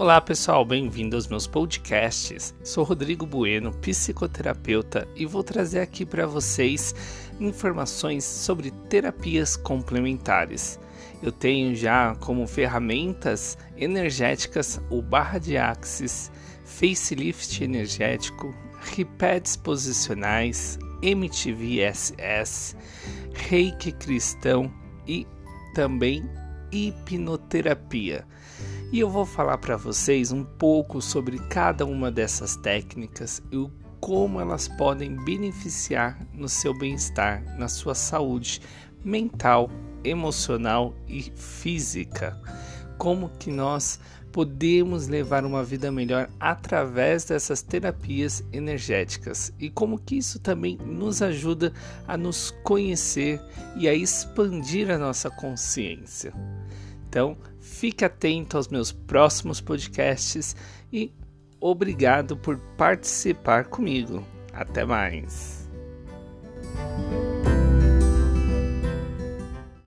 Olá pessoal, bem-vindo aos meus podcasts. Sou Rodrigo Bueno, psicoterapeuta, e vou trazer aqui para vocês informações sobre terapias complementares. Eu tenho já como ferramentas energéticas o barra de axis, facelift energético, repads posicionais, MTV SS, reiki cristão e também hipnoterapia. E eu vou falar para vocês um pouco sobre cada uma dessas técnicas e como elas podem beneficiar no seu bem-estar, na sua saúde mental, emocional e física. Como que nós podemos levar uma vida melhor através dessas terapias energéticas e como que isso também nos ajuda a nos conhecer e a expandir a nossa consciência. Então, fique atento aos meus próximos podcasts e obrigado por participar comigo. Até mais.